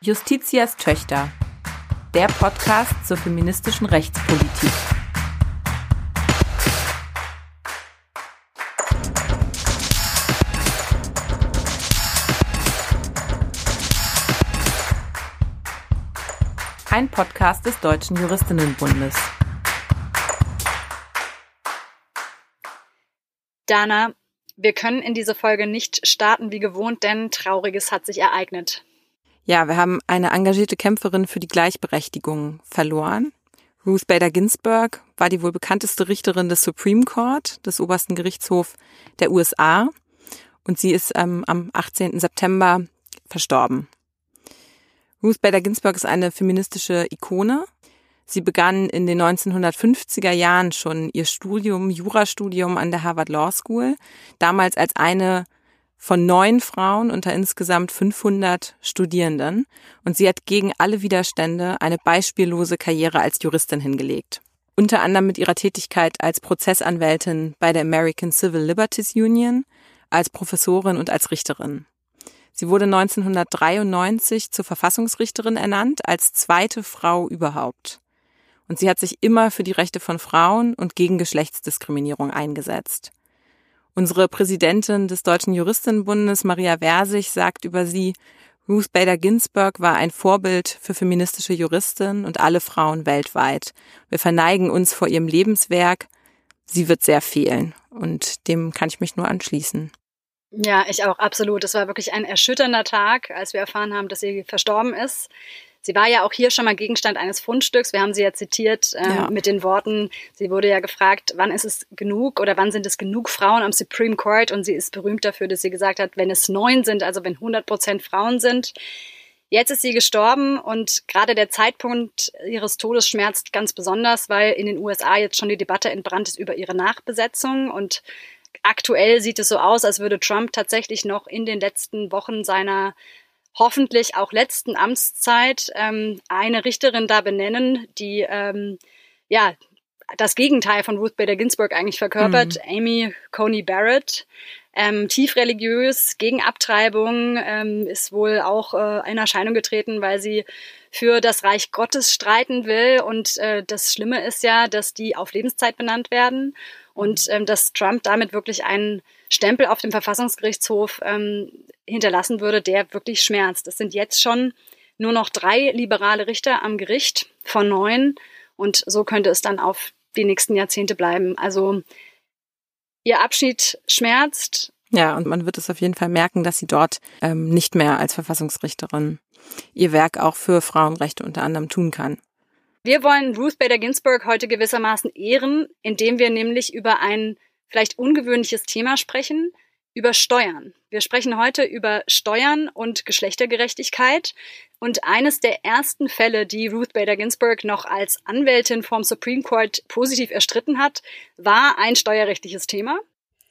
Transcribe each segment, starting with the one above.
Justitias Töchter, der Podcast zur feministischen Rechtspolitik. Ein Podcast des Deutschen Juristinnenbundes. Dana, wir können in diese Folge nicht starten wie gewohnt, denn Trauriges hat sich ereignet. Ja, wir haben eine engagierte Kämpferin für die Gleichberechtigung verloren. Ruth Bader Ginsburg war die wohl bekannteste Richterin des Supreme Court, des obersten Gerichtshofs der USA. Und sie ist ähm, am 18. September verstorben. Ruth Bader Ginsburg ist eine feministische Ikone. Sie begann in den 1950er Jahren schon ihr Studium, Jurastudium an der Harvard Law School, damals als eine von neun Frauen unter insgesamt 500 Studierenden und sie hat gegen alle Widerstände eine beispiellose Karriere als Juristin hingelegt. Unter anderem mit ihrer Tätigkeit als Prozessanwältin bei der American Civil Liberties Union, als Professorin und als Richterin. Sie wurde 1993 zur Verfassungsrichterin ernannt, als zweite Frau überhaupt. Und sie hat sich immer für die Rechte von Frauen und gegen Geschlechtsdiskriminierung eingesetzt. Unsere Präsidentin des Deutschen Juristinnenbundes, Maria Versich, sagt über sie, Ruth Bader Ginsburg war ein Vorbild für feministische Juristinnen und alle Frauen weltweit. Wir verneigen uns vor ihrem Lebenswerk. Sie wird sehr fehlen. Und dem kann ich mich nur anschließen. Ja, ich auch, absolut. Es war wirklich ein erschütternder Tag, als wir erfahren haben, dass sie verstorben ist. Sie war ja auch hier schon mal Gegenstand eines Fundstücks. Wir haben sie ja zitiert äh, ja. mit den Worten, sie wurde ja gefragt, wann ist es genug oder wann sind es genug Frauen am Supreme Court? Und sie ist berühmt dafür, dass sie gesagt hat, wenn es neun sind, also wenn 100 Prozent Frauen sind. Jetzt ist sie gestorben und gerade der Zeitpunkt ihres Todes schmerzt ganz besonders, weil in den USA jetzt schon die Debatte entbrannt ist über ihre Nachbesetzung und aktuell sieht es so aus, als würde Trump tatsächlich noch in den letzten Wochen seiner hoffentlich auch letzten Amtszeit ähm, eine Richterin da benennen, die ähm, ja das Gegenteil von Ruth Bader Ginsburg eigentlich verkörpert, mhm. Amy Coney Barrett. Ähm, tief religiös, gegen Abtreibung, ähm, ist wohl auch äh, in Erscheinung getreten, weil sie für das Reich Gottes streiten will. Und äh, das Schlimme ist ja, dass die auf Lebenszeit benannt werden und ähm, dass Trump damit wirklich einen Stempel auf dem Verfassungsgerichtshof ähm, hinterlassen würde, der wirklich schmerzt. Es sind jetzt schon nur noch drei liberale Richter am Gericht von neun und so könnte es dann auf die nächsten Jahrzehnte bleiben. Also ihr Abschied schmerzt. Ja, und man wird es auf jeden Fall merken, dass sie dort ähm, nicht mehr als Verfassungsrichterin ihr Werk auch für Frauenrechte unter anderem tun kann. Wir wollen Ruth Bader Ginsburg heute gewissermaßen ehren, indem wir nämlich über ein vielleicht ungewöhnliches Thema sprechen, über Steuern. Wir sprechen heute über Steuern und Geschlechtergerechtigkeit. Und eines der ersten Fälle, die Ruth Bader Ginsburg noch als Anwältin vom Supreme Court positiv erstritten hat, war ein steuerrechtliches Thema.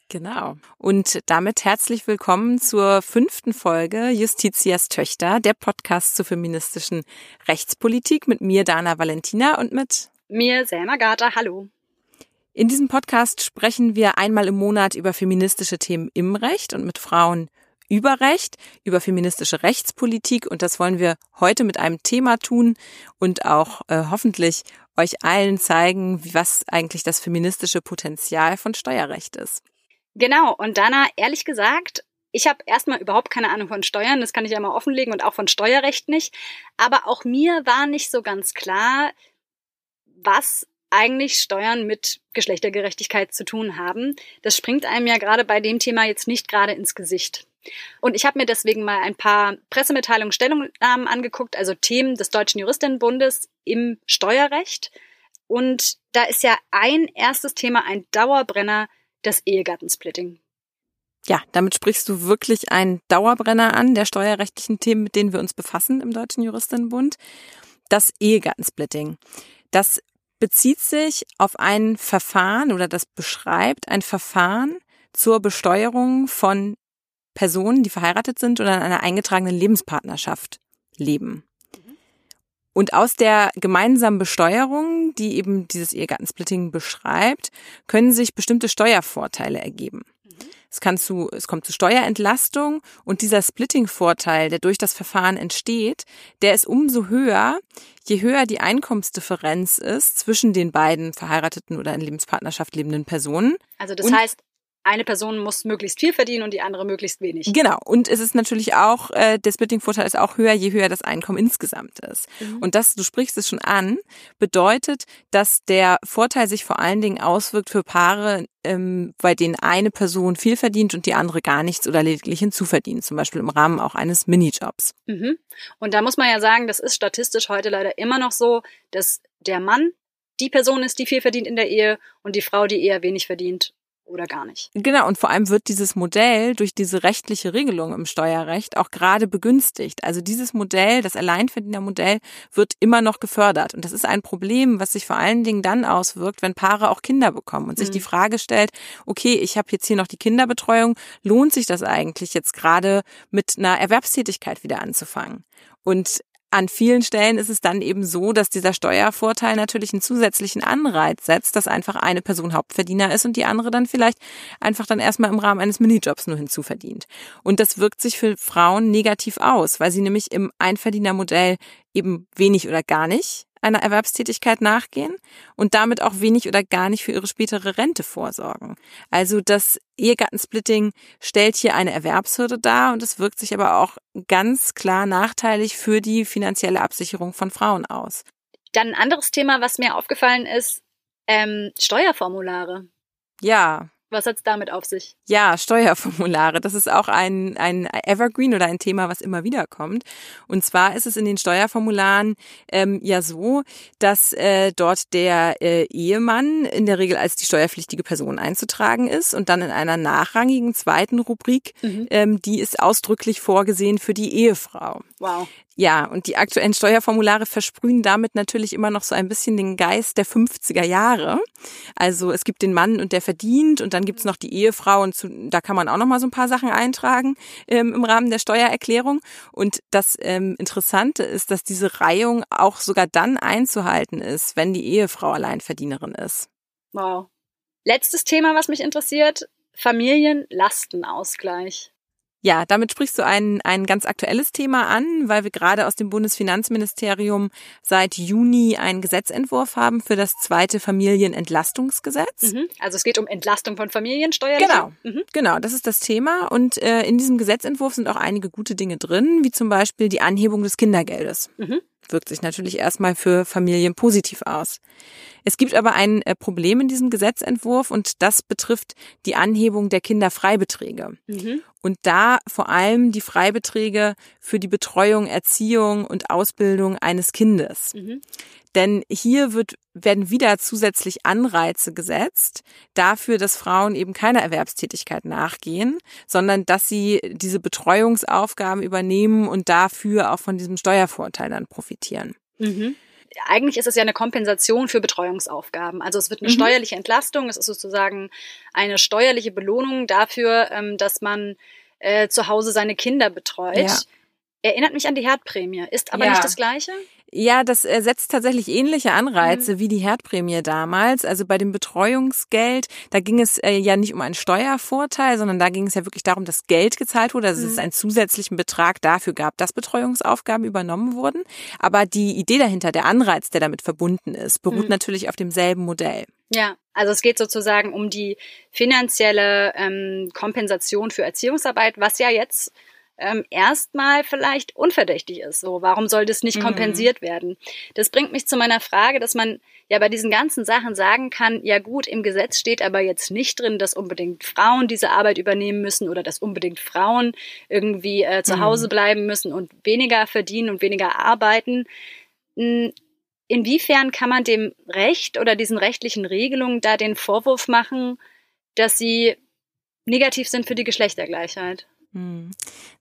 Genau. Und damit herzlich willkommen zur fünften Folge Justitias Töchter, der Podcast zur feministischen Rechtspolitik mit mir, Dana Valentina, und mit mir, Selma Gata. Hallo. In diesem Podcast sprechen wir einmal im Monat über feministische Themen im Recht und mit Frauen über Recht, über feministische Rechtspolitik und das wollen wir heute mit einem Thema tun und auch äh, hoffentlich euch allen zeigen, was eigentlich das feministische Potenzial von Steuerrecht ist. Genau, und Dana, ehrlich gesagt, ich habe erstmal überhaupt keine Ahnung von Steuern, das kann ich ja mal offenlegen und auch von Steuerrecht nicht, aber auch mir war nicht so ganz klar, was eigentlich Steuern mit Geschlechtergerechtigkeit zu tun haben. Das springt einem ja gerade bei dem Thema jetzt nicht gerade ins Gesicht. Und ich habe mir deswegen mal ein paar Pressemitteilungen, Stellungnahmen angeguckt, also Themen des Deutschen Juristinnenbundes im Steuerrecht. Und da ist ja ein erstes Thema, ein Dauerbrenner, das Ehegattensplitting. Ja, damit sprichst du wirklich einen Dauerbrenner an der steuerrechtlichen Themen, mit denen wir uns befassen im Deutschen Juristinnenbund. Das Ehegattensplitting. Das bezieht sich auf ein Verfahren oder das beschreibt ein Verfahren zur Besteuerung von Personen, die verheiratet sind oder in einer eingetragenen Lebenspartnerschaft leben. Und aus der gemeinsamen Besteuerung, die eben dieses Ehegattensplitting beschreibt, können sich bestimmte Steuervorteile ergeben. Es, kann zu, es kommt zu Steuerentlastung und dieser Splitting-Vorteil, der durch das Verfahren entsteht, der ist umso höher, je höher die Einkommensdifferenz ist zwischen den beiden verheirateten oder in Lebenspartnerschaft lebenden Personen. Also das und heißt, eine Person muss möglichst viel verdienen und die andere möglichst wenig. Genau. Und es ist natürlich auch, äh, der Splitting-Vorteil ist auch höher, je höher das Einkommen insgesamt ist. Mhm. Und das, du sprichst es schon an, bedeutet, dass der Vorteil sich vor allen Dingen auswirkt für Paare, ähm, bei denen eine Person viel verdient und die andere gar nichts oder lediglich hinzuverdient, zum Beispiel im Rahmen auch eines Minijobs. Mhm. Und da muss man ja sagen, das ist statistisch heute leider immer noch so, dass der Mann die Person ist, die viel verdient in der Ehe und die Frau, die eher wenig verdient oder gar nicht. Genau, und vor allem wird dieses Modell durch diese rechtliche Regelung im Steuerrecht auch gerade begünstigt. Also dieses Modell, das Alleinverdienermodell, wird immer noch gefördert. Und das ist ein Problem, was sich vor allen Dingen dann auswirkt, wenn Paare auch Kinder bekommen und sich mhm. die Frage stellt, okay, ich habe jetzt hier noch die Kinderbetreuung, lohnt sich das eigentlich jetzt gerade mit einer Erwerbstätigkeit wieder anzufangen? Und an vielen Stellen ist es dann eben so, dass dieser Steuervorteil natürlich einen zusätzlichen Anreiz setzt, dass einfach eine Person Hauptverdiener ist und die andere dann vielleicht einfach dann erstmal im Rahmen eines Minijobs nur hinzuverdient. Und das wirkt sich für Frauen negativ aus, weil sie nämlich im Einverdienermodell eben wenig oder gar nicht einer Erwerbstätigkeit nachgehen und damit auch wenig oder gar nicht für ihre spätere Rente vorsorgen. Also das Ehegattensplitting stellt hier eine Erwerbshürde dar und es wirkt sich aber auch ganz klar nachteilig für die finanzielle Absicherung von Frauen aus. Dann ein anderes Thema, was mir aufgefallen ist, ähm, Steuerformulare. Ja, was hat's damit auf sich? Ja, Steuerformulare. Das ist auch ein, ein Evergreen oder ein Thema, was immer wieder kommt. Und zwar ist es in den Steuerformularen ähm, ja so, dass äh, dort der äh, Ehemann in der Regel als die steuerpflichtige Person einzutragen ist und dann in einer nachrangigen zweiten Rubrik, mhm. ähm, die ist ausdrücklich vorgesehen für die Ehefrau. Wow. Ja, und die aktuellen Steuerformulare versprühen damit natürlich immer noch so ein bisschen den Geist der 50er Jahre. Also es gibt den Mann und der verdient und dann gibt's noch die Ehefrau und zu, da kann man auch noch mal so ein paar Sachen eintragen ähm, im Rahmen der Steuererklärung. Und das ähm, Interessante ist, dass diese Reihung auch sogar dann einzuhalten ist, wenn die Ehefrau Alleinverdienerin ist. Wow. Letztes Thema, was mich interessiert, Familienlastenausgleich. Ja, damit sprichst du ein, ein ganz aktuelles Thema an, weil wir gerade aus dem Bundesfinanzministerium seit Juni einen Gesetzentwurf haben für das zweite Familienentlastungsgesetz. Mhm. Also es geht um Entlastung von Familiensteuern. Genau, mhm. genau, das ist das Thema. Und äh, in diesem Gesetzentwurf sind auch einige gute Dinge drin, wie zum Beispiel die Anhebung des Kindergeldes. Mhm wirkt sich natürlich erstmal für Familien positiv aus. Es gibt aber ein äh, Problem in diesem Gesetzentwurf und das betrifft die Anhebung der Kinderfreibeträge. Mhm. Und da vor allem die Freibeträge für die Betreuung, Erziehung und Ausbildung eines Kindes. Mhm. Denn hier wird, werden wieder zusätzlich Anreize gesetzt dafür, dass Frauen eben keiner Erwerbstätigkeit nachgehen, sondern dass sie diese Betreuungsaufgaben übernehmen und dafür auch von diesem Steuervorteil dann profitieren. Mhm eigentlich ist es ja eine Kompensation für Betreuungsaufgaben. Also es wird eine mhm. steuerliche Entlastung, es ist sozusagen eine steuerliche Belohnung dafür, ähm, dass man äh, zu Hause seine Kinder betreut. Ja. Erinnert mich an die Herdprämie, ist aber ja. nicht das Gleiche? Ja, das setzt tatsächlich ähnliche Anreize mhm. wie die Herdprämie damals. Also bei dem Betreuungsgeld, da ging es äh, ja nicht um einen Steuervorteil, sondern da ging es ja wirklich darum, dass Geld gezahlt wurde, dass mhm. es einen zusätzlichen Betrag dafür gab, dass Betreuungsaufgaben übernommen wurden. Aber die Idee dahinter, der Anreiz, der damit verbunden ist, beruht mhm. natürlich auf demselben Modell. Ja, also es geht sozusagen um die finanzielle ähm, Kompensation für Erziehungsarbeit, was ja jetzt ähm, erstmal vielleicht unverdächtig ist. So, warum soll das nicht mhm. kompensiert werden? Das bringt mich zu meiner Frage, dass man ja bei diesen ganzen Sachen sagen kann, ja gut, im Gesetz steht aber jetzt nicht drin, dass unbedingt Frauen diese Arbeit übernehmen müssen oder dass unbedingt Frauen irgendwie äh, zu mhm. Hause bleiben müssen und weniger verdienen und weniger arbeiten. Hm, inwiefern kann man dem Recht oder diesen rechtlichen Regelungen da den Vorwurf machen, dass sie negativ sind für die Geschlechtergleichheit?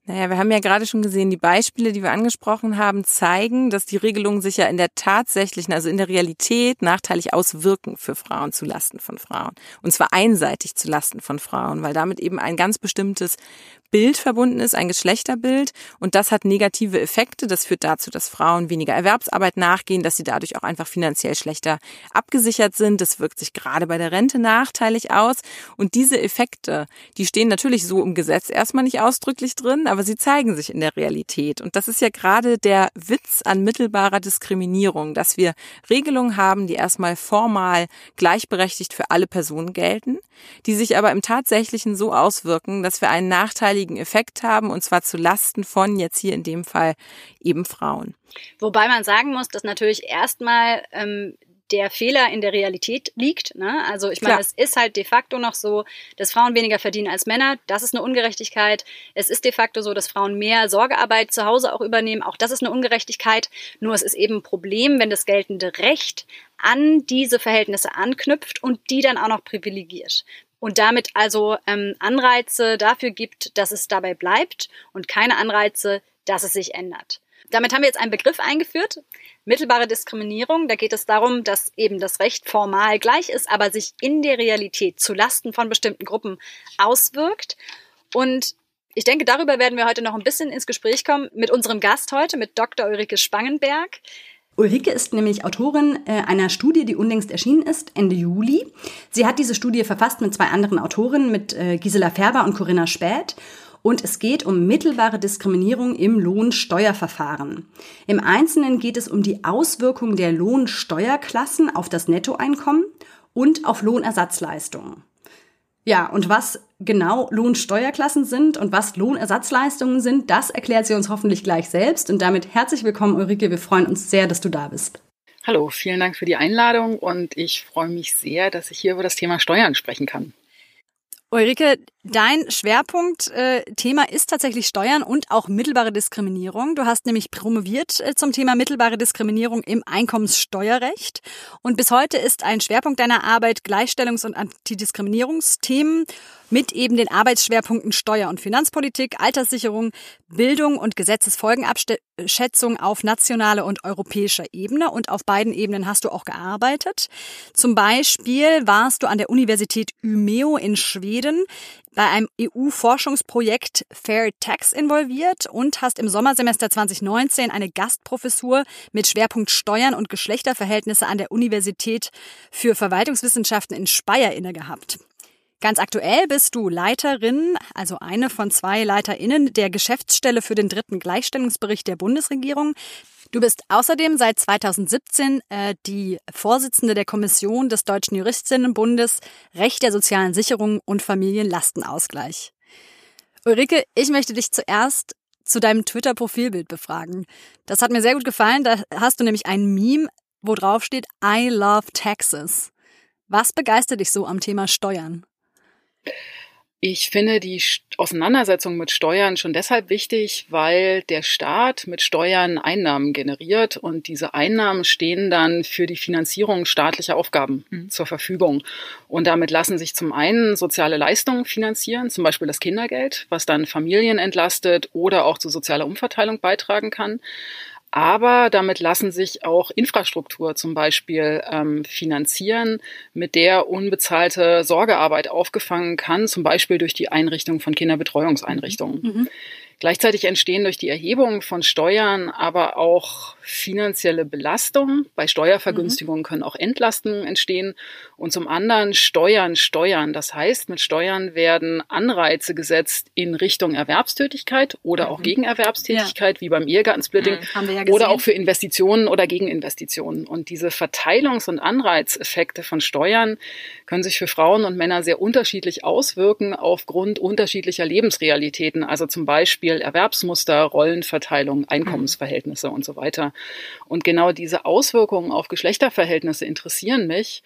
Naja, wir haben ja gerade schon gesehen, die Beispiele, die wir angesprochen haben, zeigen, dass die Regelungen sich ja in der tatsächlichen, also in der Realität nachteilig auswirken für Frauen zu Lasten von Frauen. Und zwar einseitig zu Lasten von Frauen, weil damit eben ein ganz bestimmtes Bild verbunden ist, ein Geschlechterbild. Und das hat negative Effekte. Das führt dazu, dass Frauen weniger Erwerbsarbeit nachgehen, dass sie dadurch auch einfach finanziell schlechter abgesichert sind. Das wirkt sich gerade bei der Rente nachteilig aus. Und diese Effekte, die stehen natürlich so im Gesetz erstmal nicht ausdrücklich drin, aber sie zeigen sich in der Realität. Und das ist ja gerade der Witz an mittelbarer Diskriminierung, dass wir Regelungen haben, die erstmal formal gleichberechtigt für alle Personen gelten, die sich aber im Tatsächlichen so auswirken, dass wir einen nachteiligen Effekt haben, und zwar zu Lasten von jetzt hier in dem Fall eben Frauen. Wobei man sagen muss, dass natürlich erstmal ähm, der Fehler in der Realität liegt. Ne? Also ich meine, es ist halt de facto noch so, dass Frauen weniger verdienen als Männer. Das ist eine Ungerechtigkeit. Es ist de facto so, dass Frauen mehr Sorgearbeit zu Hause auch übernehmen. Auch das ist eine Ungerechtigkeit. Nur es ist eben ein Problem, wenn das geltende Recht an diese Verhältnisse anknüpft und die dann auch noch privilegiert. Und damit also ähm, Anreize dafür gibt, dass es dabei bleibt und keine Anreize, dass es sich ändert. Damit haben wir jetzt einen Begriff eingeführt, mittelbare Diskriminierung. Da geht es darum, dass eben das Recht formal gleich ist, aber sich in der Realität zu Lasten von bestimmten Gruppen auswirkt. Und ich denke, darüber werden wir heute noch ein bisschen ins Gespräch kommen mit unserem Gast heute, mit Dr. Ulrike Spangenberg. Ulrike ist nämlich Autorin äh, einer Studie, die unlängst erschienen ist, Ende Juli. Sie hat diese Studie verfasst mit zwei anderen Autorinnen, mit äh, Gisela Färber und Corinna Späth. Und es geht um mittelbare Diskriminierung im Lohnsteuerverfahren. Im Einzelnen geht es um die Auswirkung der Lohnsteuerklassen auf das Nettoeinkommen und auf Lohnersatzleistungen. Ja, und was genau Lohnsteuerklassen sind und was Lohnersatzleistungen sind, das erklärt sie uns hoffentlich gleich selbst. Und damit herzlich willkommen, Ulrike. Wir freuen uns sehr, dass du da bist. Hallo, vielen Dank für die Einladung und ich freue mich sehr, dass ich hier über das Thema Steuern sprechen kann. Ulrike, dein Schwerpunktthema äh, ist tatsächlich Steuern und auch mittelbare Diskriminierung. Du hast nämlich promoviert äh, zum Thema mittelbare Diskriminierung im Einkommenssteuerrecht. Und bis heute ist ein Schwerpunkt deiner Arbeit Gleichstellungs- und Antidiskriminierungsthemen mit eben den Arbeitsschwerpunkten Steuer- und Finanzpolitik, Alterssicherung, Bildung und Gesetzesfolgenabschätzung auf nationaler und europäischer Ebene. Und auf beiden Ebenen hast du auch gearbeitet. Zum Beispiel warst du an der Universität Umeå in Schweden bei einem EU-Forschungsprojekt Fair Tax involviert und hast im Sommersemester 2019 eine Gastprofessur mit Schwerpunkt Steuern und Geschlechterverhältnisse an der Universität für Verwaltungswissenschaften in Speyer inne gehabt. Ganz aktuell bist du Leiterin, also eine von zwei LeiterInnen der Geschäftsstelle für den dritten Gleichstellungsbericht der Bundesregierung. Du bist außerdem seit 2017 äh, die Vorsitzende der Kommission des Deutschen Juristinnenbundes Recht der sozialen Sicherung und Familienlastenausgleich. Ulrike, ich möchte dich zuerst zu deinem Twitter-Profilbild befragen. Das hat mir sehr gut gefallen. Da hast du nämlich ein Meme, wo drauf steht I love taxes. Was begeistert dich so am Thema Steuern? Ich finde die Auseinandersetzung mit Steuern schon deshalb wichtig, weil der Staat mit Steuern Einnahmen generiert und diese Einnahmen stehen dann für die Finanzierung staatlicher Aufgaben mhm. zur Verfügung. Und damit lassen sich zum einen soziale Leistungen finanzieren, zum Beispiel das Kindergeld, was dann Familien entlastet oder auch zu sozialer Umverteilung beitragen kann. Aber damit lassen sich auch Infrastruktur zum Beispiel ähm, finanzieren, mit der unbezahlte Sorgearbeit aufgefangen kann, zum Beispiel durch die Einrichtung von Kinderbetreuungseinrichtungen. Mhm. Gleichzeitig entstehen durch die Erhebung von Steuern aber auch finanzielle Belastungen. Bei Steuervergünstigungen mhm. können auch Entlastungen entstehen. Und zum anderen Steuern, Steuern. Das heißt, mit Steuern werden Anreize gesetzt in Richtung Erwerbstätigkeit oder auch mhm. gegen Erwerbstätigkeit, ja. wie beim Ehegattensplitting, mhm. ja oder auch für Investitionen oder Gegeninvestitionen. Und diese Verteilungs- und Anreizeffekte von Steuern können sich für Frauen und Männer sehr unterschiedlich auswirken aufgrund unterschiedlicher Lebensrealitäten. Also zum Beispiel Beispiel Erwerbsmuster, Rollenverteilung, Einkommensverhältnisse und so weiter. Und genau diese Auswirkungen auf Geschlechterverhältnisse interessieren mich,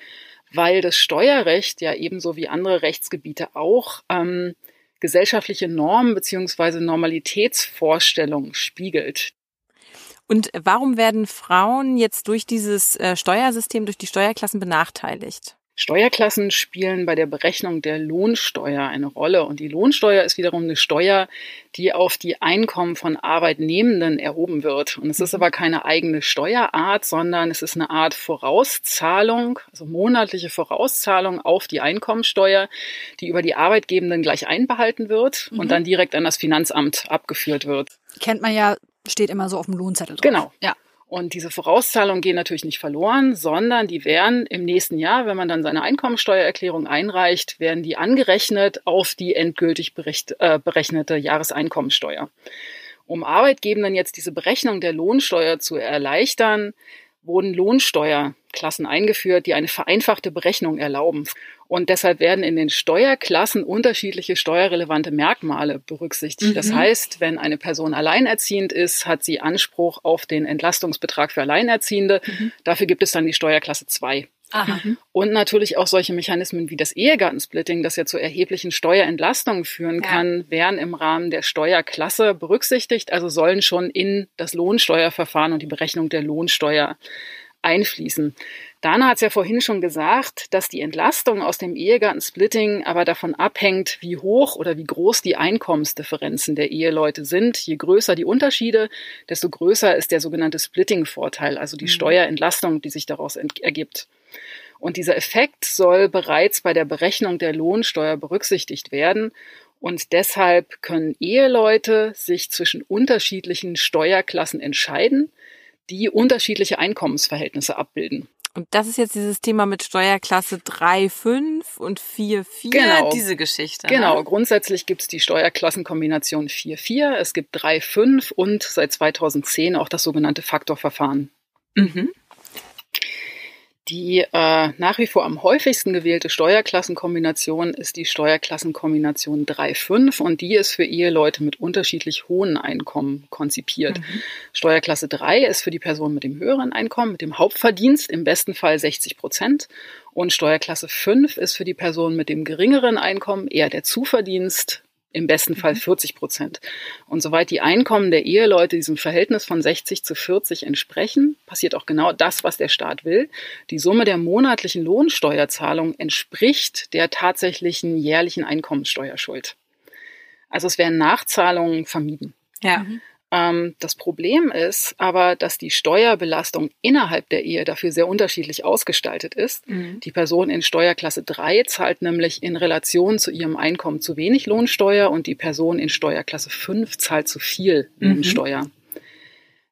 weil das Steuerrecht ja ebenso wie andere Rechtsgebiete auch ähm, gesellschaftliche Normen beziehungsweise Normalitätsvorstellungen spiegelt. Und warum werden Frauen jetzt durch dieses äh, Steuersystem, durch die Steuerklassen benachteiligt? Steuerklassen spielen bei der Berechnung der Lohnsteuer eine Rolle. Und die Lohnsteuer ist wiederum eine Steuer, die auf die Einkommen von Arbeitnehmenden erhoben wird. Und es ist aber keine eigene Steuerart, sondern es ist eine Art Vorauszahlung, also monatliche Vorauszahlung auf die Einkommensteuer, die über die Arbeitgebenden gleich einbehalten wird mhm. und dann direkt an das Finanzamt abgeführt wird. Kennt man ja, steht immer so auf dem Lohnzettel drauf. Genau. Ja. Und diese Vorauszahlungen gehen natürlich nicht verloren, sondern die werden im nächsten Jahr, wenn man dann seine Einkommensteuererklärung einreicht, werden die angerechnet auf die endgültig bericht, äh, berechnete Jahreseinkommensteuer. Um Arbeitgebenden jetzt diese Berechnung der Lohnsteuer zu erleichtern, wurden Lohnsteuerklassen eingeführt, die eine vereinfachte Berechnung erlauben. Und deshalb werden in den Steuerklassen unterschiedliche steuerrelevante Merkmale berücksichtigt. Mhm. Das heißt, wenn eine Person alleinerziehend ist, hat sie Anspruch auf den Entlastungsbetrag für Alleinerziehende. Mhm. Dafür gibt es dann die Steuerklasse 2. Aha. Und natürlich auch solche Mechanismen wie das Ehegattensplitting, das ja zu erheblichen Steuerentlastungen führen kann, ja. werden im Rahmen der Steuerklasse berücksichtigt, also sollen schon in das Lohnsteuerverfahren und die Berechnung der Lohnsteuer einfließen. Dana hat es ja vorhin schon gesagt, dass die Entlastung aus dem Ehegattensplitting aber davon abhängt, wie hoch oder wie groß die Einkommensdifferenzen der Eheleute sind. Je größer die Unterschiede, desto größer ist der sogenannte Splitting-Vorteil, also die mhm. Steuerentlastung, die sich daraus ergibt. Und dieser Effekt soll bereits bei der Berechnung der Lohnsteuer berücksichtigt werden. Und deshalb können Eheleute sich zwischen unterschiedlichen Steuerklassen entscheiden, die unterschiedliche Einkommensverhältnisse abbilden. Und das ist jetzt dieses Thema mit Steuerklasse 3, 5 und 4, 4, genau. diese Geschichte. Ne? Genau, grundsätzlich gibt es die Steuerklassenkombination 4, 4, es gibt 3, 5 und seit 2010 auch das sogenannte Faktorverfahren. Mhm. Die äh, nach wie vor am häufigsten gewählte Steuerklassenkombination ist die Steuerklassenkombination 3.5 und die ist für Eheleute mit unterschiedlich hohen Einkommen konzipiert. Mhm. Steuerklasse 3 ist für die Person mit dem höheren Einkommen, mit dem Hauptverdienst im besten Fall 60 Prozent und Steuerklasse 5 ist für die Person mit dem geringeren Einkommen eher der Zuverdienst im besten Fall 40 mhm. Prozent. Und soweit die Einkommen der Eheleute diesem Verhältnis von 60 zu 40 entsprechen, passiert auch genau das, was der Staat will. Die Summe der monatlichen Lohnsteuerzahlung entspricht der tatsächlichen jährlichen Einkommenssteuerschuld. Also es werden Nachzahlungen vermieden. Ja. Mhm. Ähm, das Problem ist aber, dass die Steuerbelastung innerhalb der Ehe dafür sehr unterschiedlich ausgestaltet ist. Mhm. Die Person in Steuerklasse 3 zahlt nämlich in Relation zu ihrem Einkommen zu wenig Lohnsteuer und die Person in Steuerklasse 5 zahlt zu viel mhm. Lohnsteuer.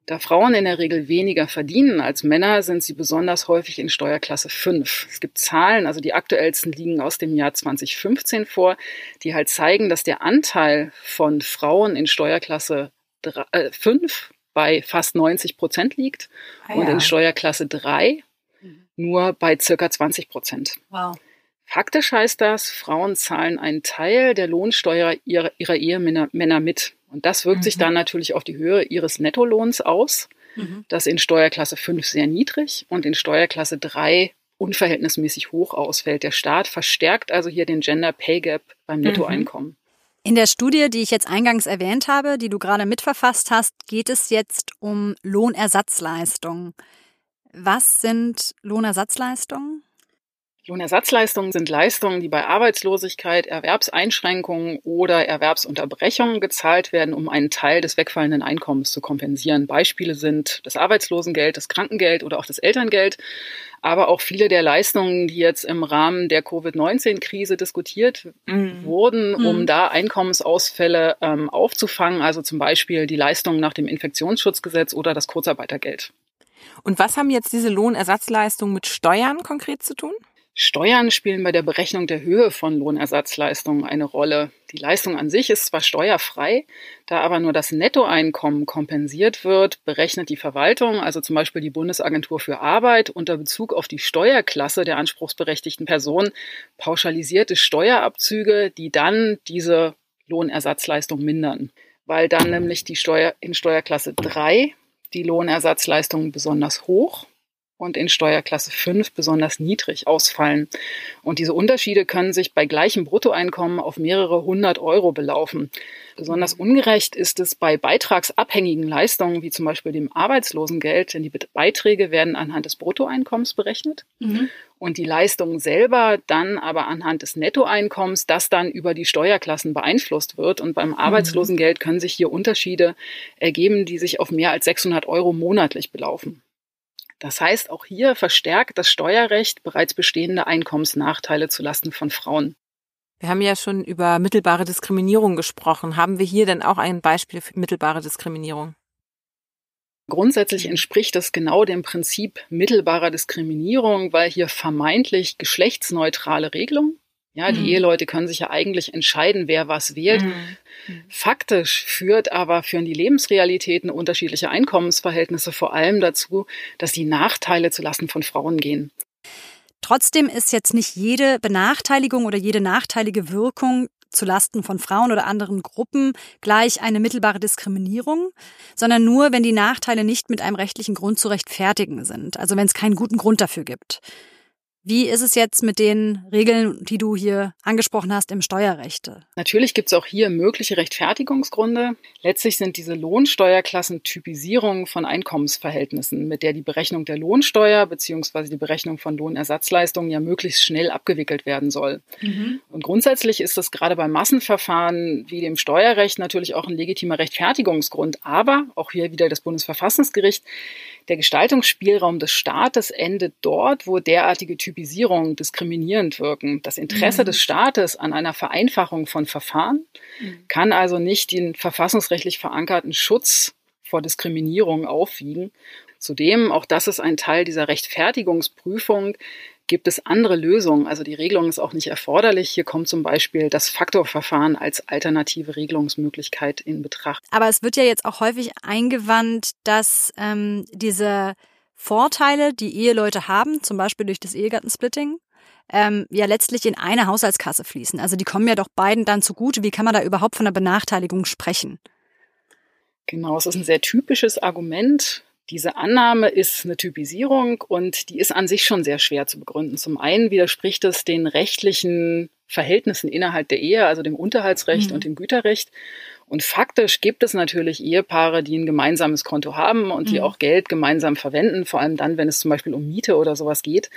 Da Frauen in der Regel weniger verdienen als Männer, sind sie besonders häufig in Steuerklasse 5. Es gibt Zahlen, also die aktuellsten liegen aus dem Jahr 2015 vor, die halt zeigen, dass der Anteil von Frauen in Steuerklasse 5 äh, bei fast 90 Prozent liegt ah, und ja. in Steuerklasse 3 mhm. nur bei circa 20 Prozent. Wow. Faktisch heißt das, Frauen zahlen einen Teil der Lohnsteuer ihrer, ihrer Ehemänner mit. Und das wirkt mhm. sich dann natürlich auf die Höhe ihres Nettolohns aus. Mhm. Das in Steuerklasse 5 sehr niedrig und in Steuerklasse 3 unverhältnismäßig hoch ausfällt. Der Staat verstärkt also hier den Gender Pay Gap beim mhm. Nettoeinkommen. In der Studie, die ich jetzt eingangs erwähnt habe, die du gerade mitverfasst hast, geht es jetzt um Lohnersatzleistungen. Was sind Lohnersatzleistungen? Lohnersatzleistungen sind Leistungen, die bei Arbeitslosigkeit, Erwerbseinschränkungen oder Erwerbsunterbrechungen gezahlt werden, um einen Teil des wegfallenden Einkommens zu kompensieren. Beispiele sind das Arbeitslosengeld, das Krankengeld oder auch das Elterngeld, aber auch viele der Leistungen, die jetzt im Rahmen der Covid-19-Krise diskutiert mhm. wurden, um mhm. da Einkommensausfälle ähm, aufzufangen, also zum Beispiel die Leistungen nach dem Infektionsschutzgesetz oder das Kurzarbeitergeld. Und was haben jetzt diese Lohnersatzleistungen mit Steuern konkret zu tun? Steuern spielen bei der Berechnung der Höhe von Lohnersatzleistungen eine Rolle. Die Leistung an sich ist zwar steuerfrei, da aber nur das Nettoeinkommen kompensiert wird, berechnet die Verwaltung, also zum Beispiel die Bundesagentur für Arbeit, unter Bezug auf die Steuerklasse der anspruchsberechtigten Person pauschalisierte Steuerabzüge, die dann diese Lohnersatzleistung mindern. Weil dann nämlich die Steuer in Steuerklasse 3 die Lohnersatzleistungen besonders hoch und in Steuerklasse 5 besonders niedrig ausfallen. Und diese Unterschiede können sich bei gleichem Bruttoeinkommen auf mehrere hundert Euro belaufen. Besonders ungerecht ist es bei beitragsabhängigen Leistungen, wie zum Beispiel dem Arbeitslosengeld, denn die Beiträge werden anhand des Bruttoeinkommens berechnet mhm. und die Leistung selber dann aber anhand des Nettoeinkommens, das dann über die Steuerklassen beeinflusst wird. Und beim mhm. Arbeitslosengeld können sich hier Unterschiede ergeben, die sich auf mehr als 600 Euro monatlich belaufen. Das heißt, auch hier verstärkt das Steuerrecht bereits bestehende Einkommensnachteile zulasten von Frauen. Wir haben ja schon über mittelbare Diskriminierung gesprochen. Haben wir hier denn auch ein Beispiel für mittelbare Diskriminierung? Grundsätzlich entspricht das genau dem Prinzip mittelbarer Diskriminierung, weil hier vermeintlich geschlechtsneutrale Regelungen ja, die mhm. Eheleute können sich ja eigentlich entscheiden, wer was wählt. Mhm. Faktisch führt aber, führen die Lebensrealitäten unterschiedliche Einkommensverhältnisse vor allem dazu, dass die Nachteile zulasten von Frauen gehen. Trotzdem ist jetzt nicht jede Benachteiligung oder jede nachteilige Wirkung zulasten von Frauen oder anderen Gruppen gleich eine mittelbare Diskriminierung, sondern nur, wenn die Nachteile nicht mit einem rechtlichen Grund zu rechtfertigen sind, also wenn es keinen guten Grund dafür gibt. Wie ist es jetzt mit den Regeln, die du hier angesprochen hast im Steuerrecht? Natürlich gibt es auch hier mögliche Rechtfertigungsgründe. Letztlich sind diese Lohnsteuerklassen Typisierungen von Einkommensverhältnissen, mit der die Berechnung der Lohnsteuer bzw. die Berechnung von Lohnersatzleistungen ja möglichst schnell abgewickelt werden soll. Mhm. Und grundsätzlich ist das gerade bei Massenverfahren wie dem Steuerrecht natürlich auch ein legitimer Rechtfertigungsgrund. Aber auch hier wieder das Bundesverfassungsgericht der Gestaltungsspielraum des Staates endet dort, wo derartige Typisierungen diskriminierend wirken. Das Interesse mhm. des Staates an einer Vereinfachung von Verfahren mhm. kann also nicht den verfassungsrechtlich verankerten Schutz vor Diskriminierung aufwiegen. Zudem, auch das ist ein Teil dieser Rechtfertigungsprüfung, gibt es andere Lösungen. Also die Regelung ist auch nicht erforderlich. Hier kommt zum Beispiel das Faktorverfahren als alternative Regelungsmöglichkeit in Betracht. Aber es wird ja jetzt auch häufig eingewandt, dass ähm, diese Vorteile, die Eheleute haben, zum Beispiel durch das Ehegattensplitting, ähm, ja letztlich in eine Haushaltskasse fließen. Also die kommen ja doch beiden dann zugute. Wie kann man da überhaupt von einer Benachteiligung sprechen? Genau, es ist ein sehr typisches Argument diese Annahme ist eine Typisierung und die ist an sich schon sehr schwer zu begründen. Zum einen widerspricht es den rechtlichen Verhältnissen innerhalb der Ehe, also dem Unterhaltsrecht mhm. und dem Güterrecht. Und faktisch gibt es natürlich Ehepaare, die ein gemeinsames Konto haben und die mhm. auch Geld gemeinsam verwenden, vor allem dann, wenn es zum Beispiel um Miete oder sowas geht.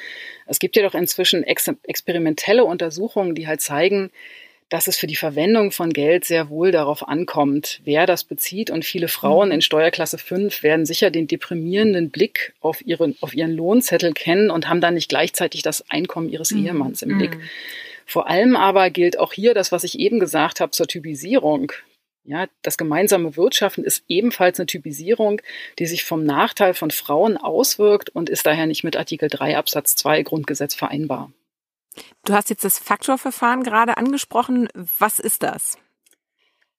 Es gibt jedoch inzwischen ex experimentelle Untersuchungen, die halt zeigen, dass es für die Verwendung von Geld sehr wohl darauf ankommt, wer das bezieht. Und viele Frauen mhm. in Steuerklasse 5 werden sicher den deprimierenden Blick auf, ihren, auf ihren Lohnzettel kennen und haben dann nicht gleichzeitig das Einkommen ihres mhm. Ehemanns im Blick. Mhm. Vor allem aber gilt auch hier das, was ich eben gesagt habe zur Typisierung. Ja, das gemeinsame Wirtschaften ist ebenfalls eine Typisierung, die sich vom Nachteil von Frauen auswirkt und ist daher nicht mit Artikel 3 Absatz 2 Grundgesetz vereinbar. Du hast jetzt das Faktorverfahren gerade angesprochen. Was ist das?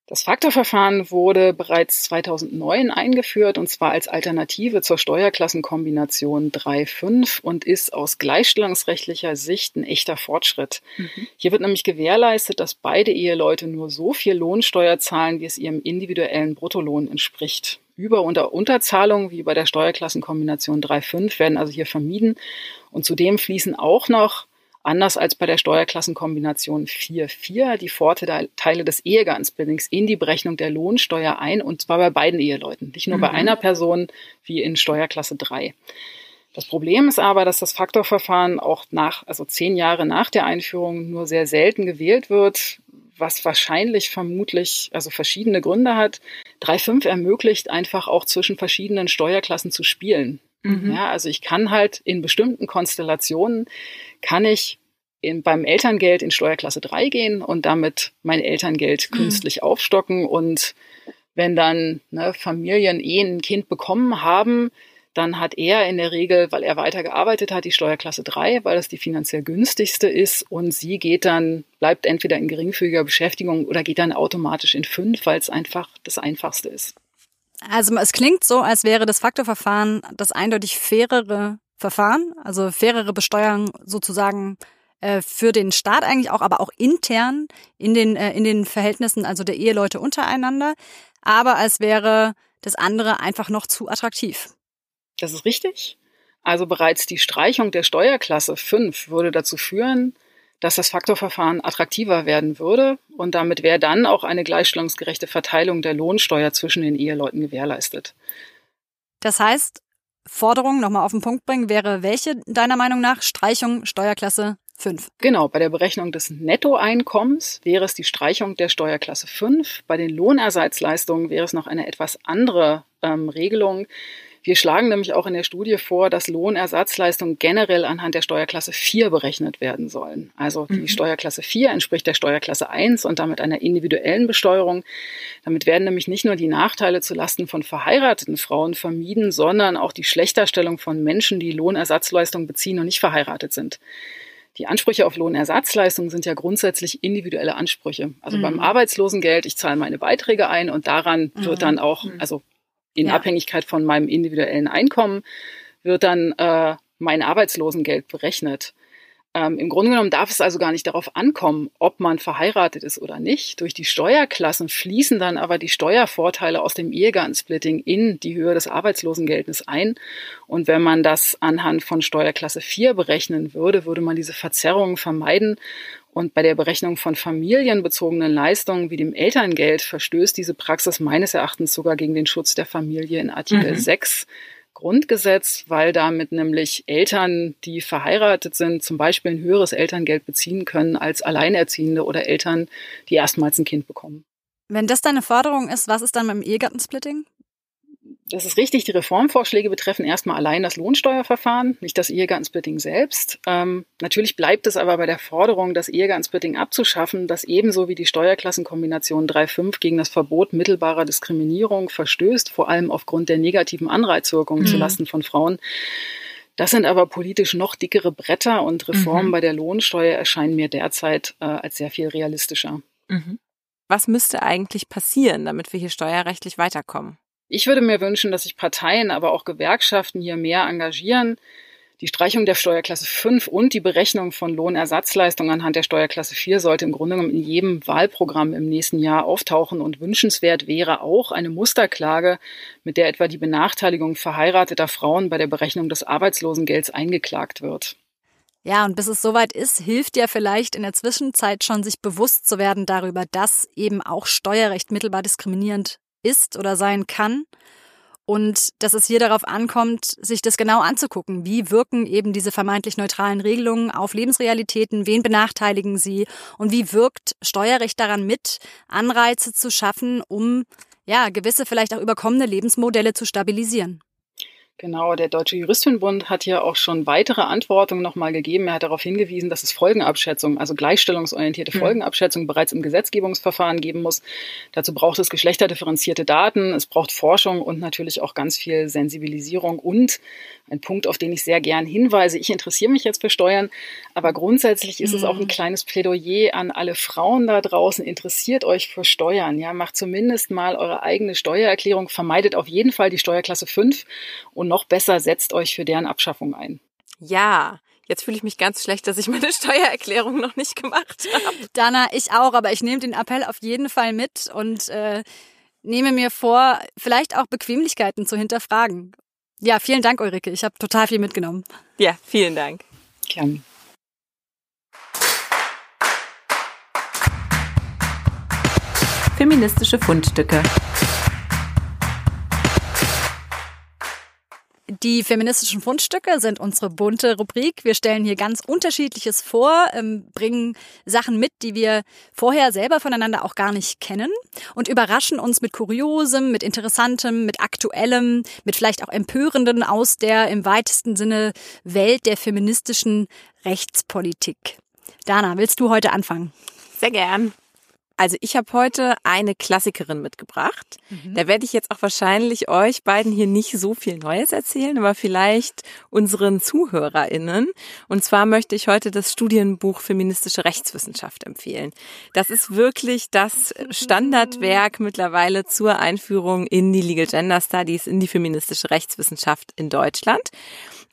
Das Faktorverfahren wurde bereits 2009 eingeführt und zwar als Alternative zur Steuerklassenkombination 3.5 und ist aus gleichstellungsrechtlicher Sicht ein echter Fortschritt. Mhm. Hier wird nämlich gewährleistet, dass beide Eheleute nur so viel Lohnsteuer zahlen, wie es ihrem individuellen Bruttolohn entspricht. Über- und Unterzahlungen wie bei der Steuerklassenkombination 3.5 werden also hier vermieden und zudem fließen auch noch Anders als bei der Steuerklassenkombination 4.4 die Vorteile des Ehegattensbildnings in die Berechnung der Lohnsteuer ein, und zwar bei beiden Eheleuten, nicht nur mhm. bei einer Person wie in Steuerklasse 3. Das Problem ist aber, dass das Faktorverfahren auch nach, also zehn Jahre nach der Einführung nur sehr selten gewählt wird, was wahrscheinlich vermutlich, also verschiedene Gründe hat. 3.5 ermöglicht einfach auch zwischen verschiedenen Steuerklassen zu spielen. Mhm. Ja, also ich kann halt in bestimmten Konstellationen, kann ich in, beim Elterngeld in Steuerklasse 3 gehen und damit mein Elterngeld mhm. künstlich aufstocken. Und wenn dann ne, Familien eh ein Kind bekommen haben, dann hat er in der Regel, weil er weiter gearbeitet hat, die Steuerklasse 3, weil das die finanziell günstigste ist und sie geht dann, bleibt entweder in geringfügiger Beschäftigung oder geht dann automatisch in 5, weil es einfach das einfachste ist. Also es klingt so, als wäre das Faktorverfahren das eindeutig fairere Verfahren, also fairere Besteuerung sozusagen äh, für den Staat eigentlich auch, aber auch intern in den, äh, in den Verhältnissen, also der Eheleute untereinander, aber als wäre das andere einfach noch zu attraktiv. Das ist richtig. Also bereits die Streichung der Steuerklasse 5 würde dazu führen, dass das Faktorverfahren attraktiver werden würde und damit wäre dann auch eine gleichstellungsgerechte Verteilung der Lohnsteuer zwischen den Eheleuten gewährleistet. Das heißt, Forderung nochmal auf den Punkt bringen wäre welche deiner Meinung nach Streichung Steuerklasse 5? Genau, bei der Berechnung des Nettoeinkommens wäre es die Streichung der Steuerklasse 5. Bei den Lohnersatzleistungen wäre es noch eine etwas andere ähm, Regelung. Wir schlagen nämlich auch in der Studie vor, dass Lohnersatzleistungen generell anhand der Steuerklasse 4 berechnet werden sollen. Also die mhm. Steuerklasse 4 entspricht der Steuerklasse 1 und damit einer individuellen Besteuerung. Damit werden nämlich nicht nur die Nachteile zu Lasten von verheirateten Frauen vermieden, sondern auch die Schlechterstellung von Menschen, die Lohnersatzleistungen beziehen und nicht verheiratet sind. Die Ansprüche auf Lohnersatzleistungen sind ja grundsätzlich individuelle Ansprüche. Also mhm. beim Arbeitslosengeld, ich zahle meine Beiträge ein und daran mhm. wird dann auch, mhm. also in ja. Abhängigkeit von meinem individuellen Einkommen wird dann äh, mein Arbeitslosengeld berechnet. Ähm, Im Grunde genommen darf es also gar nicht darauf ankommen, ob man verheiratet ist oder nicht. Durch die Steuerklassen fließen dann aber die Steuervorteile aus dem Ehegattensplitting in die Höhe des Arbeitslosengeldes ein. Und wenn man das anhand von Steuerklasse 4 berechnen würde, würde man diese Verzerrungen vermeiden. Und bei der Berechnung von familienbezogenen Leistungen wie dem Elterngeld verstößt diese Praxis meines Erachtens sogar gegen den Schutz der Familie in Artikel mhm. 6 Grundgesetz, weil damit nämlich Eltern, die verheiratet sind, zum Beispiel ein höheres Elterngeld beziehen können als Alleinerziehende oder Eltern, die erstmals ein Kind bekommen. Wenn das deine Forderung ist, was ist dann beim Ehegattensplitting? Das ist richtig, die Reformvorschläge betreffen erstmal allein das Lohnsteuerverfahren, nicht das Ehegattensplitting selbst. Ähm, natürlich bleibt es aber bei der Forderung, das Ehegattensplitting abzuschaffen, das ebenso wie die Steuerklassenkombination 3.5 gegen das Verbot mittelbarer Diskriminierung verstößt, vor allem aufgrund der negativen Anreizwirkungen mhm. zulasten von Frauen. Das sind aber politisch noch dickere Bretter und Reformen mhm. bei der Lohnsteuer erscheinen mir derzeit äh, als sehr viel realistischer. Mhm. Was müsste eigentlich passieren, damit wir hier steuerrechtlich weiterkommen? Ich würde mir wünschen, dass sich Parteien, aber auch Gewerkschaften hier mehr engagieren. Die Streichung der Steuerklasse 5 und die Berechnung von Lohnersatzleistungen anhand der Steuerklasse 4 sollte im Grunde genommen in jedem Wahlprogramm im nächsten Jahr auftauchen und wünschenswert wäre auch eine Musterklage, mit der etwa die Benachteiligung verheirateter Frauen bei der Berechnung des Arbeitslosengelds eingeklagt wird. Ja, und bis es soweit ist, hilft ja vielleicht in der Zwischenzeit schon, sich bewusst zu werden darüber, dass eben auch Steuerrecht mittelbar diskriminierend ist oder sein kann. Und dass es hier darauf ankommt, sich das genau anzugucken. Wie wirken eben diese vermeintlich neutralen Regelungen auf Lebensrealitäten? Wen benachteiligen sie? Und wie wirkt Steuerrecht daran mit, Anreize zu schaffen, um ja gewisse vielleicht auch überkommene Lebensmodelle zu stabilisieren? Genau, der Deutsche Juristinnenbund hat hier auch schon weitere Antworten nochmal gegeben. Er hat darauf hingewiesen, dass es Folgenabschätzung, also gleichstellungsorientierte mhm. Folgenabschätzung bereits im Gesetzgebungsverfahren geben muss. Dazu braucht es geschlechterdifferenzierte Daten, es braucht Forschung und natürlich auch ganz viel Sensibilisierung und ein Punkt, auf den ich sehr gern hinweise. Ich interessiere mich jetzt für Steuern, aber grundsätzlich ist mhm. es auch ein mhm. kleines Plädoyer an alle Frauen da draußen. Interessiert euch für Steuern, ja, macht zumindest mal eure eigene Steuererklärung, vermeidet auf jeden Fall die Steuerklasse 5 und noch besser setzt euch für deren Abschaffung ein. Ja, Jetzt fühle ich mich ganz schlecht, dass ich meine Steuererklärung noch nicht gemacht habe. Dana, ich auch, aber ich nehme den Appell auf jeden Fall mit und äh, nehme mir vor, vielleicht auch Bequemlichkeiten zu hinterfragen. Ja, vielen Dank, Ulrike. Ich habe total viel mitgenommen. Ja, vielen Dank. Gerne. Feministische Fundstücke. Die feministischen Fundstücke sind unsere bunte Rubrik. Wir stellen hier ganz unterschiedliches vor, ähm, bringen Sachen mit, die wir vorher selber voneinander auch gar nicht kennen und überraschen uns mit Kuriosem, mit Interessantem, mit Aktuellem, mit vielleicht auch Empörenden aus der im weitesten Sinne Welt der feministischen Rechtspolitik. Dana, willst du heute anfangen? Sehr gern. Also ich habe heute eine Klassikerin mitgebracht. Mhm. Da werde ich jetzt auch wahrscheinlich euch beiden hier nicht so viel Neues erzählen, aber vielleicht unseren Zuhörerinnen. Und zwar möchte ich heute das Studienbuch Feministische Rechtswissenschaft empfehlen. Das ist wirklich das Standardwerk mittlerweile zur Einführung in die Legal Gender Studies, in die feministische Rechtswissenschaft in Deutschland.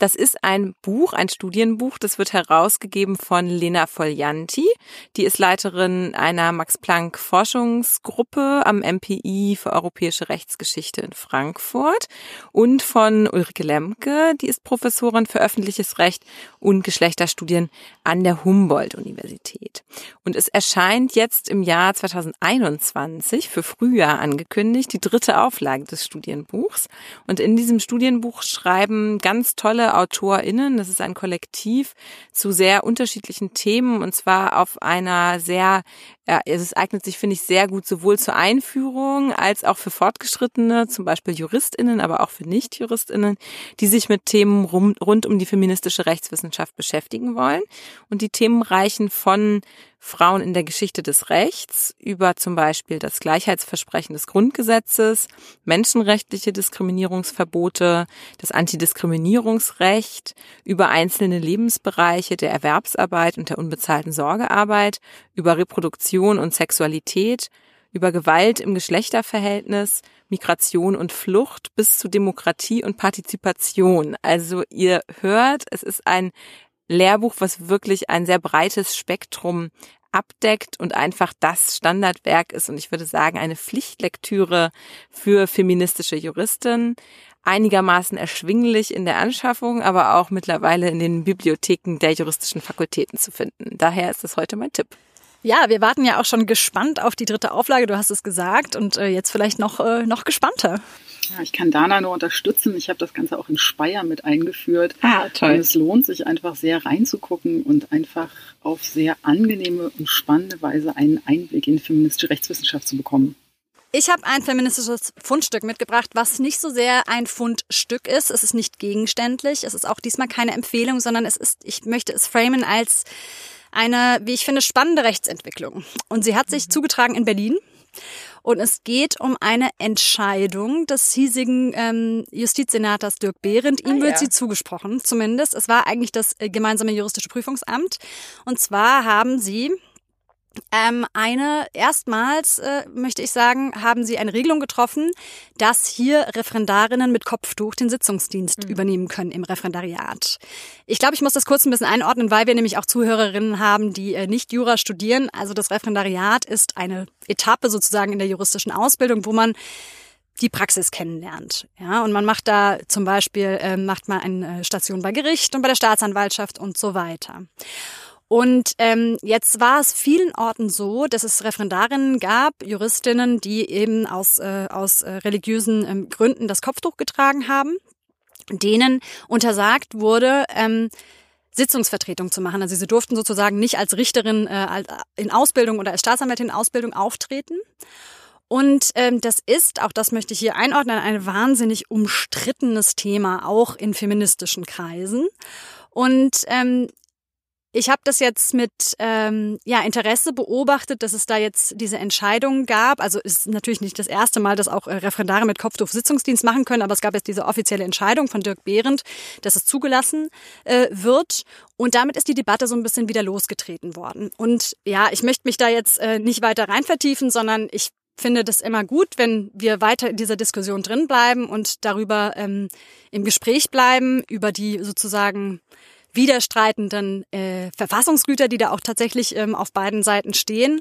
Das ist ein Buch, ein Studienbuch, das wird herausgegeben von Lena Foglianti. Die ist Leiterin einer Max-Planck-Forschungsgruppe am MPI für europäische Rechtsgeschichte in Frankfurt und von Ulrike Lemke, die ist Professorin für öffentliches Recht und Geschlechterstudien an der Humboldt-Universität. Und es erscheint jetzt im Jahr 2021 für Frühjahr angekündigt, die dritte Auflage des Studienbuchs. Und in diesem Studienbuch schreiben ganz tolle AutorInnen. Das ist ein Kollektiv zu sehr unterschiedlichen Themen und zwar auf einer sehr, ja, es eignet sich, finde ich, sehr gut sowohl zur Einführung als auch für Fortgeschrittene, zum Beispiel JuristInnen, aber auch für Nicht-JuristInnen, die sich mit Themen rund um die feministische Rechtswissenschaft beschäftigen wollen. Und die Themen reichen von Frauen in der Geschichte des Rechts über zum Beispiel das Gleichheitsversprechen des Grundgesetzes, menschenrechtliche Diskriminierungsverbote, das Antidiskriminierungsrecht, über einzelne Lebensbereiche der Erwerbsarbeit und der unbezahlten Sorgearbeit, über Reproduktion und Sexualität, über Gewalt im Geschlechterverhältnis, Migration und Flucht bis zu Demokratie und Partizipation. Also ihr hört, es ist ein Lehrbuch, was wirklich ein sehr breites Spektrum abdeckt und einfach das Standardwerk ist und ich würde sagen eine Pflichtlektüre für feministische Juristen, einigermaßen erschwinglich in der Anschaffung, aber auch mittlerweile in den Bibliotheken der juristischen Fakultäten zu finden. Daher ist es heute mein Tipp. Ja, wir warten ja auch schon gespannt auf die dritte Auflage, du hast es gesagt, und äh, jetzt vielleicht noch, äh, noch gespannter. Ja, ich kann Dana nur unterstützen. Ich habe das Ganze auch in Speyer mit eingeführt. Ah, toll. Und es lohnt sich einfach sehr reinzugucken und einfach auf sehr angenehme und spannende Weise einen Einblick in feministische Rechtswissenschaft zu bekommen. Ich habe ein feministisches Fundstück mitgebracht, was nicht so sehr ein Fundstück ist. Es ist nicht gegenständlich. Es ist auch diesmal keine Empfehlung, sondern es ist, ich möchte es framen als eine, wie ich finde, spannende Rechtsentwicklung. Und sie hat sich mhm. zugetragen in Berlin. Und es geht um eine Entscheidung des hiesigen ähm, Justizsenators Dirk Behrendt. Ihm ah, wird ja. sie zugesprochen, zumindest. Es war eigentlich das äh, gemeinsame juristische Prüfungsamt. Und zwar haben sie ähm, eine, erstmals äh, möchte ich sagen, haben sie eine Regelung getroffen, dass hier Referendarinnen mit Kopftuch den Sitzungsdienst mhm. übernehmen können im Referendariat. Ich glaube, ich muss das kurz ein bisschen einordnen, weil wir nämlich auch Zuhörerinnen haben, die äh, nicht Jura studieren. Also das Referendariat ist eine Etappe sozusagen in der juristischen Ausbildung, wo man die Praxis kennenlernt. Ja, und man macht da zum Beispiel, äh, macht man eine Station bei Gericht und bei der Staatsanwaltschaft und so weiter. Und ähm, jetzt war es vielen Orten so, dass es Referendarinnen gab, Juristinnen, die eben aus, äh, aus äh, religiösen ähm, Gründen das Kopftuch getragen haben, denen untersagt wurde, ähm, Sitzungsvertretung zu machen. Also sie durften sozusagen nicht als Richterin äh, in Ausbildung oder als Staatsanwältin in Ausbildung auftreten. Und ähm, das ist, auch das möchte ich hier einordnen, ein wahnsinnig umstrittenes Thema, auch in feministischen Kreisen. Und ähm, ich habe das jetzt mit ähm, ja, Interesse beobachtet, dass es da jetzt diese Entscheidung gab. Also ist natürlich nicht das erste Mal, dass auch äh, Referendare mit Kopftuch Sitzungsdienst machen können, aber es gab jetzt diese offizielle Entscheidung von Dirk Behrendt, dass es zugelassen äh, wird. Und damit ist die Debatte so ein bisschen wieder losgetreten worden. Und ja, ich möchte mich da jetzt äh, nicht weiter rein vertiefen, sondern ich finde das immer gut, wenn wir weiter in dieser Diskussion drin bleiben und darüber ähm, im Gespräch bleiben, über die sozusagen widerstreitenden äh, Verfassungsgüter, die da auch tatsächlich ähm, auf beiden Seiten stehen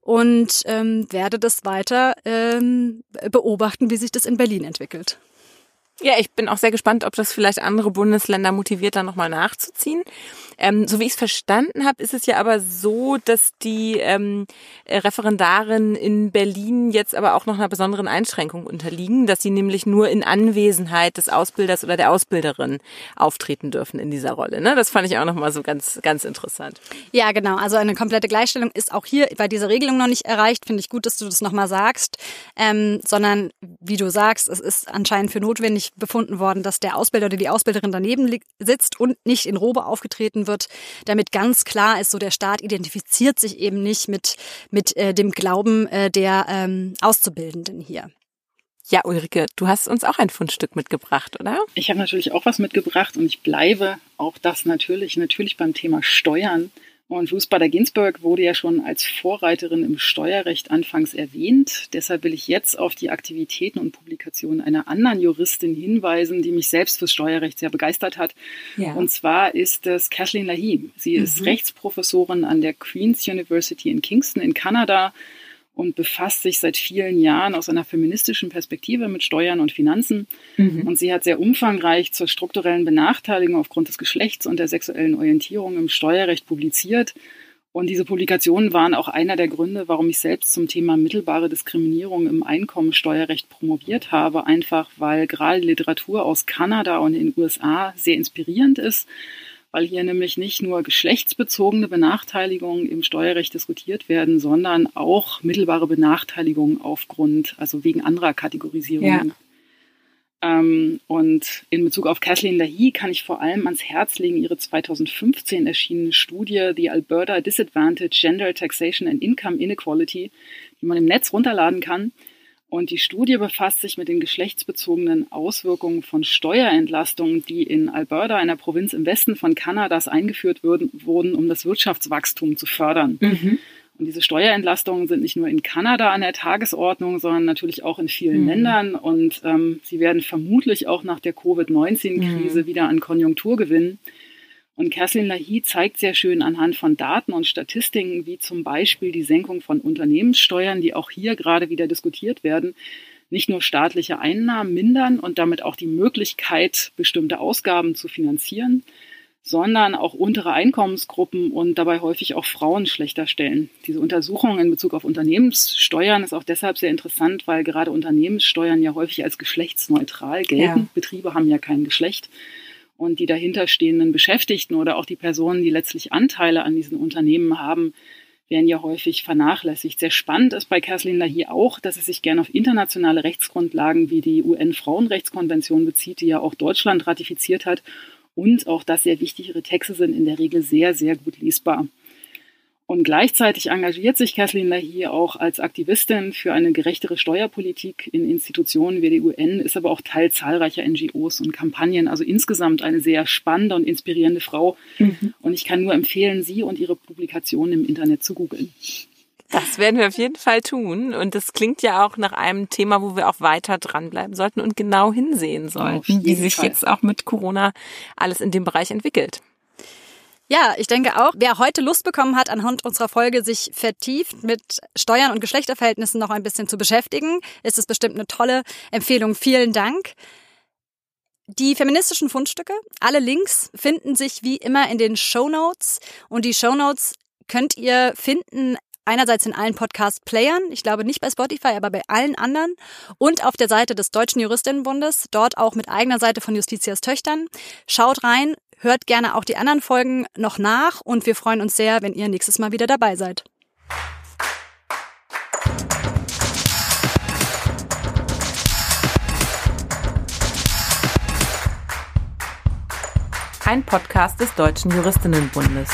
und ähm, werde das weiter ähm, beobachten, wie sich das in Berlin entwickelt. Ja, ich bin auch sehr gespannt, ob das vielleicht andere Bundesländer motiviert, da nochmal nachzuziehen. Ähm, so wie ich es verstanden habe, ist es ja aber so, dass die ähm, Referendarin in Berlin jetzt aber auch noch einer besonderen Einschränkung unterliegen, dass sie nämlich nur in Anwesenheit des Ausbilders oder der Ausbilderin auftreten dürfen in dieser Rolle. Ne? Das fand ich auch nochmal so ganz, ganz interessant. Ja, genau. Also eine komplette Gleichstellung ist auch hier bei dieser Regelung noch nicht erreicht. Finde ich gut, dass du das nochmal sagst. Ähm, sondern, wie du sagst, es ist anscheinend für notwendig befunden worden, dass der Ausbilder oder die Ausbilderin daneben sitzt und nicht in Robe aufgetreten wird, damit ganz klar ist, so der Staat identifiziert sich eben nicht mit, mit äh, dem Glauben äh, der ähm, Auszubildenden hier. Ja, Ulrike, du hast uns auch ein Fundstück mitgebracht, oder? Ich habe natürlich auch was mitgebracht und ich bleibe auch das natürlich, natürlich beim Thema Steuern, Und Ruth Bader Ginsburg wurde ja schon als Vorreiterin im Steuerrecht anfangs erwähnt. Deshalb will ich jetzt auf die Aktivitäten und Publikationen einer anderen Juristin hinweisen, die mich selbst fürs Steuerrecht sehr begeistert hat. Ja. Und zwar ist es Kathleen Lahim. Sie mhm. ist Rechtsprofessorin an der Queen's University in Kingston in Kanada und befasst sich seit vielen Jahren aus einer feministischen Perspektive mit Steuern und Finanzen. Mhm. Und sie hat sehr umfangreich zur strukturellen Benachteiligung aufgrund des Geschlechts und der sexuellen Orientierung im Steuerrecht publiziert. Und diese Publikationen waren auch einer der Gründe, warum ich selbst zum Thema mittelbare Diskriminierung im Einkommensteuerrecht promoviert habe. Einfach weil gerade Literatur aus Kanada und den USA sehr inspirierend ist weil hier nämlich nicht nur geschlechtsbezogene Benachteiligungen im Steuerrecht diskutiert werden, sondern auch mittelbare Benachteiligungen aufgrund, also wegen anderer Kategorisierungen. Ja. Ähm, und in Bezug auf Kathleen Lahey kann ich vor allem ans Herz legen ihre 2015 erschienene Studie The Alberta Disadvantage Gender Taxation and Income Inequality, die man im Netz runterladen kann. Und die Studie befasst sich mit den geschlechtsbezogenen Auswirkungen von Steuerentlastungen, die in Alberta, einer Provinz im Westen von Kanadas, eingeführt würden, wurden, um das Wirtschaftswachstum zu fördern. Mhm. Und diese Steuerentlastungen sind nicht nur in Kanada an der Tagesordnung, sondern natürlich auch in vielen mhm. Ländern. Und ähm, sie werden vermutlich auch nach der Covid-19-Krise mhm. wieder an Konjunktur gewinnen. Und Kerstin Lahi zeigt sehr schön anhand von Daten und Statistiken, wie zum Beispiel die Senkung von Unternehmenssteuern, die auch hier gerade wieder diskutiert werden, nicht nur staatliche Einnahmen mindern und damit auch die Möglichkeit, bestimmte Ausgaben zu finanzieren, sondern auch untere Einkommensgruppen und dabei häufig auch Frauen schlechter stellen. Diese Untersuchung in Bezug auf Unternehmenssteuern ist auch deshalb sehr interessant, weil gerade Unternehmenssteuern ja häufig als geschlechtsneutral gelten. Ja. Betriebe haben ja kein Geschlecht und die dahinterstehenden Beschäftigten oder auch die Personen, die letztlich Anteile an diesen Unternehmen haben, werden ja häufig vernachlässigt. Sehr spannend ist bei Kathleen Lahey auch, dass es sich gerne auf internationale Rechtsgrundlagen wie die UN-Frauenrechtskonvention bezieht, die ja auch Deutschland ratifiziert hat. Und auch, dass sehr wichtigere Texte sind in der Regel sehr, sehr gut lesbar. Und gleichzeitig engagiert sich Kathleen Lahey auch als Aktivistin für eine gerechtere Steuerpolitik in Institutionen wie der UN, ist aber auch Teil zahlreicher NGOs und Kampagnen. Also insgesamt eine sehr spannende und inspirierende Frau. Mhm. Und ich kann nur empfehlen, sie und ihre Publikationen im Internet zu googeln. Das werden wir auf jeden Fall tun. Und das klingt ja auch nach einem Thema, wo wir auch weiter dranbleiben sollten und genau hinsehen sollten, wie sich Fall. jetzt auch mit Corona alles in dem Bereich entwickelt. Ja, ich denke auch, wer heute Lust bekommen hat, anhand unserer Folge sich vertieft mit Steuern und Geschlechterverhältnissen noch ein bisschen zu beschäftigen, ist es bestimmt eine tolle Empfehlung. Vielen Dank. Die feministischen Fundstücke, alle Links finden sich wie immer in den Show Notes und die Show Notes könnt ihr finden einerseits in allen Podcast-Playern, ich glaube nicht bei Spotify, aber bei allen anderen und auf der Seite des Deutschen Juristinnenbundes, dort auch mit eigener Seite von Justitias Töchtern. Schaut rein, Hört gerne auch die anderen Folgen noch nach und wir freuen uns sehr, wenn ihr nächstes Mal wieder dabei seid. Ein Podcast des Deutschen Juristinnenbundes.